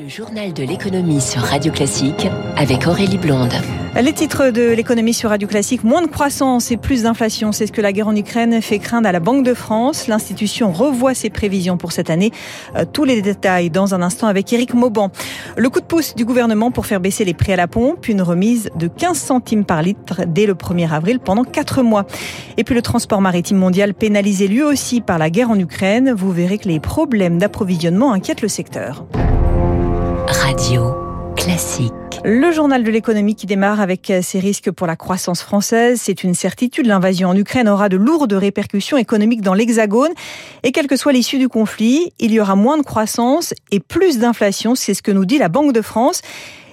Le journal de l'économie sur Radio Classique avec Aurélie Blonde. Les titres de l'économie sur Radio Classique, moins de croissance et plus d'inflation, c'est ce que la guerre en Ukraine fait craindre à la Banque de France. L'institution revoit ses prévisions pour cette année. Euh, tous les détails dans un instant avec Éric Mauban. Le coup de pouce du gouvernement pour faire baisser les prix à la pompe, une remise de 15 centimes par litre dès le 1er avril pendant 4 mois. Et puis le transport maritime mondial pénalisé lui aussi par la guerre en Ukraine. Vous verrez que les problèmes d'approvisionnement inquiètent le secteur. Radio Classique. Le journal de l'économie qui démarre avec ses risques pour la croissance française. C'est une certitude. L'invasion en Ukraine aura de lourdes répercussions économiques dans l'Hexagone. Et quelle que soit l'issue du conflit, il y aura moins de croissance et plus d'inflation. C'est ce que nous dit la Banque de France.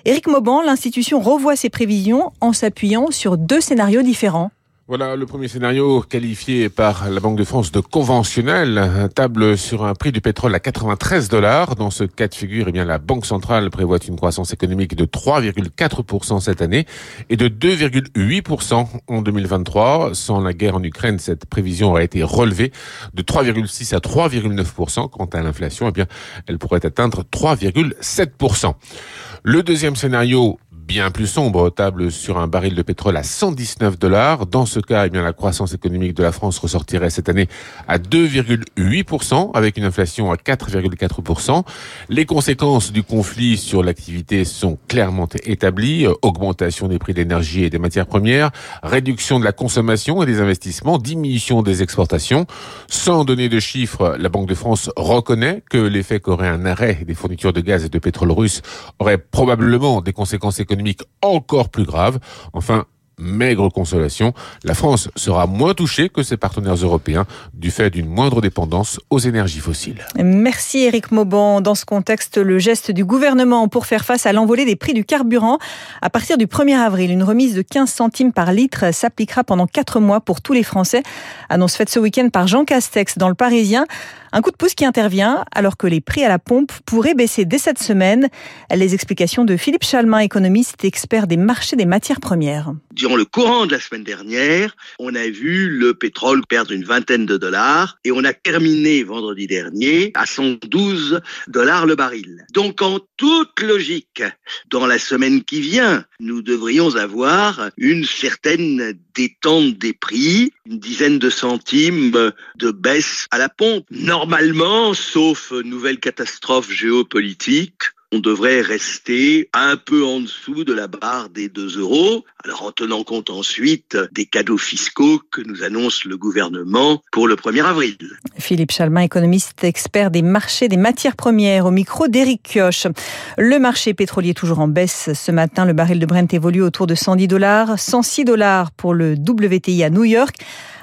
Éric Mauban, l'institution revoit ses prévisions en s'appuyant sur deux scénarios différents. Voilà le premier scénario qualifié par la Banque de France de conventionnel, table sur un prix du pétrole à 93 dollars. Dans ce cas de figure, eh bien, la Banque centrale prévoit une croissance économique de 3,4% cette année et de 2,8% en 2023. Sans la guerre en Ukraine, cette prévision aurait été relevée de 3,6 à 3,9%. Quant à l'inflation, eh bien, elle pourrait atteindre 3,7%. Le deuxième scénario bien plus sombre, table sur un baril de pétrole à 119 dollars. Dans ce cas, eh bien, la croissance économique de la France ressortirait cette année à 2,8% avec une inflation à 4,4%. Les conséquences du conflit sur l'activité sont clairement établies. Augmentation des prix de l'énergie et des matières premières, réduction de la consommation et des investissements, diminution des exportations. Sans donner de chiffres, la Banque de France reconnaît que l'effet qu'aurait un arrêt des fournitures de gaz et de pétrole russe aurait probablement des conséquences économiques encore plus grave. Enfin, maigre consolation, la France sera moins touchée que ses partenaires européens du fait d'une moindre dépendance aux énergies fossiles. Merci Eric Mauban. Dans ce contexte, le geste du gouvernement pour faire face à l'envolée des prix du carburant. À partir du 1er avril, une remise de 15 centimes par litre s'appliquera pendant 4 mois pour tous les Français. Annonce faite ce week-end par Jean Castex dans le Parisien. Un coup de pouce qui intervient alors que les prix à la pompe pourraient baisser dès cette semaine. Les explications de Philippe Chalmin, économiste et expert des marchés des matières premières. Durant le courant de la semaine dernière, on a vu le pétrole perdre une vingtaine de dollars et on a terminé vendredi dernier à 112 dollars le baril. Donc en toute logique, dans la semaine qui vient, nous devrions avoir une certaine détente des prix, une dizaine de centimes de baisse à la pompe normalement, sauf nouvelle catastrophe géopolitique, on devrait rester un peu en dessous de la barre des 2 euros, alors en tenant compte ensuite des cadeaux fiscaux que nous annonce le gouvernement pour le 1er avril. Philippe Chalmin, économiste expert des marchés des matières premières, au micro d'Éric Kioch. Le marché pétrolier toujours en baisse. Ce matin, le baril de Brent évolue autour de 110 dollars, 106 dollars pour le WTI à New York.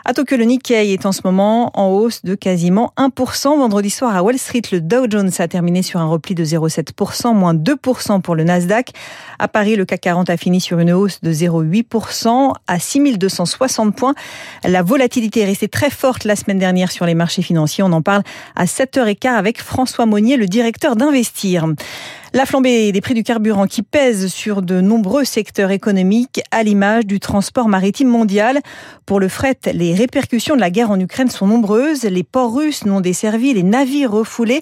À Tokyo, le Nikkei est en ce moment en hausse de quasiment 1%. Vendredi soir à Wall Street, le Dow Jones a terminé sur un repli de 0,7%, moins 2% pour le Nasdaq. À Paris, le CAC 40 a fini sur une hausse de 0,8% à 6260 points. La volatilité est restée très forte la semaine dernière sur les marchés financiers. On en parle à 7h15 avec François Monnier, le directeur d'Investir. La flambée des prix du carburant qui pèse sur de nombreux secteurs économiques à l'image du transport maritime mondial. Pour le fret, les répercussions de la guerre en Ukraine sont nombreuses. Les ports russes non desservis, les navires refoulés.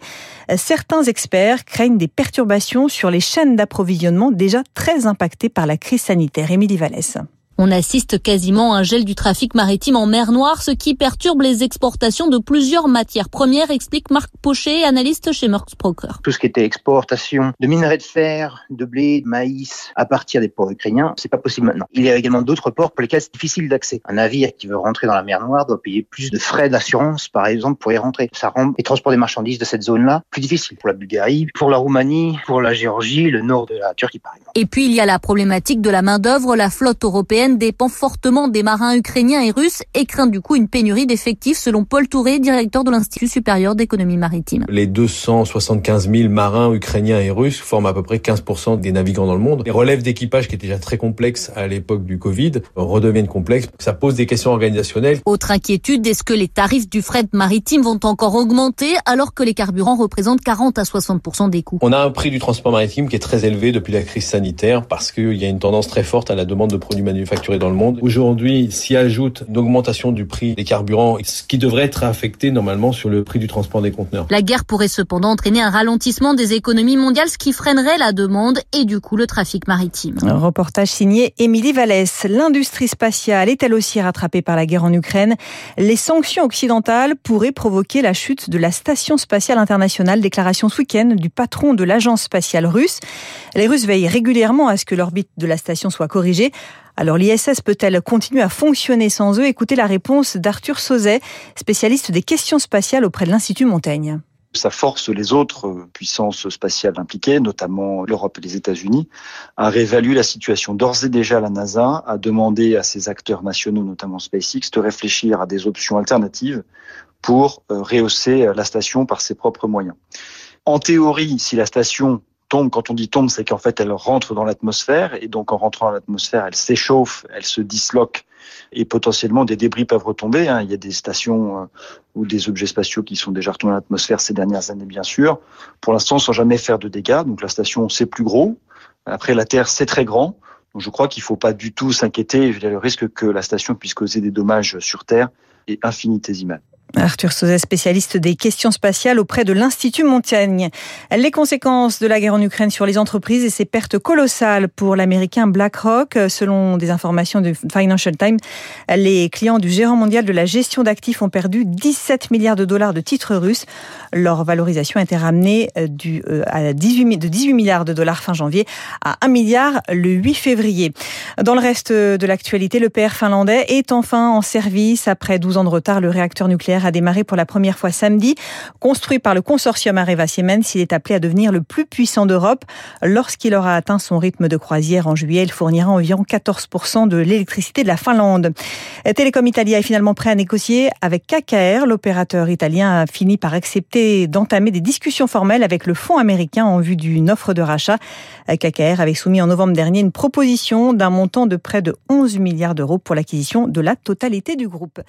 Certains experts craignent des perturbations sur les chaînes d'approvisionnement déjà très impactées par la crise sanitaire. Émilie Vallès. On assiste quasiment à un gel du trafic maritime en mer Noire, ce qui perturbe les exportations de plusieurs matières premières, explique Marc Pochet, analyste chez Merckx Broker. Tout ce qui était exportation de minerais de fer, de blé, de maïs à partir des ports ukrainiens, c'est pas possible maintenant. Il y a également d'autres ports pour lesquels c'est difficile d'accès. Un navire qui veut rentrer dans la mer Noire doit payer plus de frais d'assurance, par exemple, pour y rentrer. Ça rend les transports des marchandises de cette zone-là plus difficiles pour la Bulgarie, pour la Roumanie, pour la Géorgie, le nord de la Turquie, par exemple. Et puis il y a la problématique de la main-d'œuvre. La flotte européenne dépend fortement des marins ukrainiens et russes et craint du coup une pénurie d'effectifs selon Paul Touré, directeur de l'Institut supérieur d'économie maritime. Les 275 000 marins ukrainiens et russes forment à peu près 15% des navigants dans le monde. Les relèves d'équipage qui étaient déjà très complexes à l'époque du Covid redeviennent complexes. Ça pose des questions organisationnelles. Autre inquiétude, est-ce que les tarifs du fret maritime vont encore augmenter alors que les carburants représentent 40 à 60% des coûts? On a un prix du transport maritime qui est très élevé depuis la crise sanitaire parce qu'il y a une tendance très forte à la demande de produits manufacturés facturés dans le monde. Aujourd'hui, s'y ajoute une augmentation du prix des carburants, ce qui devrait être affecté normalement sur le prix du transport des conteneurs. La guerre pourrait cependant entraîner un ralentissement des économies mondiales, ce qui freinerait la demande et du coup le trafic maritime. Un reportage signé Émilie Vallès. L'industrie spatiale est elle aussi rattrapée par la guerre en Ukraine. Les sanctions occidentales pourraient provoquer la chute de la station spatiale internationale. Déclaration ce week-end du patron de l'agence spatiale russe. Les Russes veillent régulièrement à ce que l'orbite de la station soit corrigée. Alors l'ISS peut-elle continuer à fonctionner sans eux? Écoutez la réponse d'Arthur Sauzet, spécialiste des questions spatiales auprès de l'Institut Montaigne. Ça force les autres puissances spatiales impliquées, notamment l'Europe et les États-Unis, à réévaluer la situation. D'ores et déjà, la NASA a demandé à ses acteurs nationaux, notamment SpaceX, de réfléchir à des options alternatives pour euh, rehausser la station par ses propres moyens. En théorie, si la station tombe, quand on dit tombe, c'est qu'en fait elle rentre dans l'atmosphère et donc en rentrant dans l'atmosphère, elle s'échauffe, elle se disloque et potentiellement des débris peuvent retomber. Hein. Il y a des stations euh, ou des objets spatiaux qui sont déjà retombés dans l'atmosphère ces dernières années, bien sûr. Pour l'instant, sans jamais faire de dégâts. Donc la station, c'est plus gros. Après, la Terre, c'est très grand. Donc je crois qu'il ne faut pas du tout s'inquiéter. Le risque que la station puisse causer des dommages sur Terre est infinitésimal. Arthur Sauzet, spécialiste des questions spatiales auprès de l'Institut Montaigne. Les conséquences de la guerre en Ukraine sur les entreprises et ses pertes colossales pour l'américain BlackRock. Selon des informations du Financial Times, les clients du gérant mondial de la gestion d'actifs ont perdu 17 milliards de dollars de titres russes. Leur valorisation a été ramenée euh, euh, à 18, de 18 milliards de dollars fin janvier à 1 milliard le 8 février. Dans le reste de l'actualité, le PR finlandais est enfin en service. Après 12 ans de retard, le réacteur a démarré pour la première fois samedi. Construit par le consortium Areva Siemens, il est appelé à devenir le plus puissant d'Europe. Lorsqu'il aura atteint son rythme de croisière en juillet, il fournira environ 14% de l'électricité de la Finlande. Télécom Italia est finalement prêt à négocier avec KKR. L'opérateur italien a fini par accepter d'entamer des discussions formelles avec le fonds américain en vue d'une offre de rachat. KKR avait soumis en novembre dernier une proposition d'un montant de près de 11 milliards d'euros pour l'acquisition de la totalité du groupe.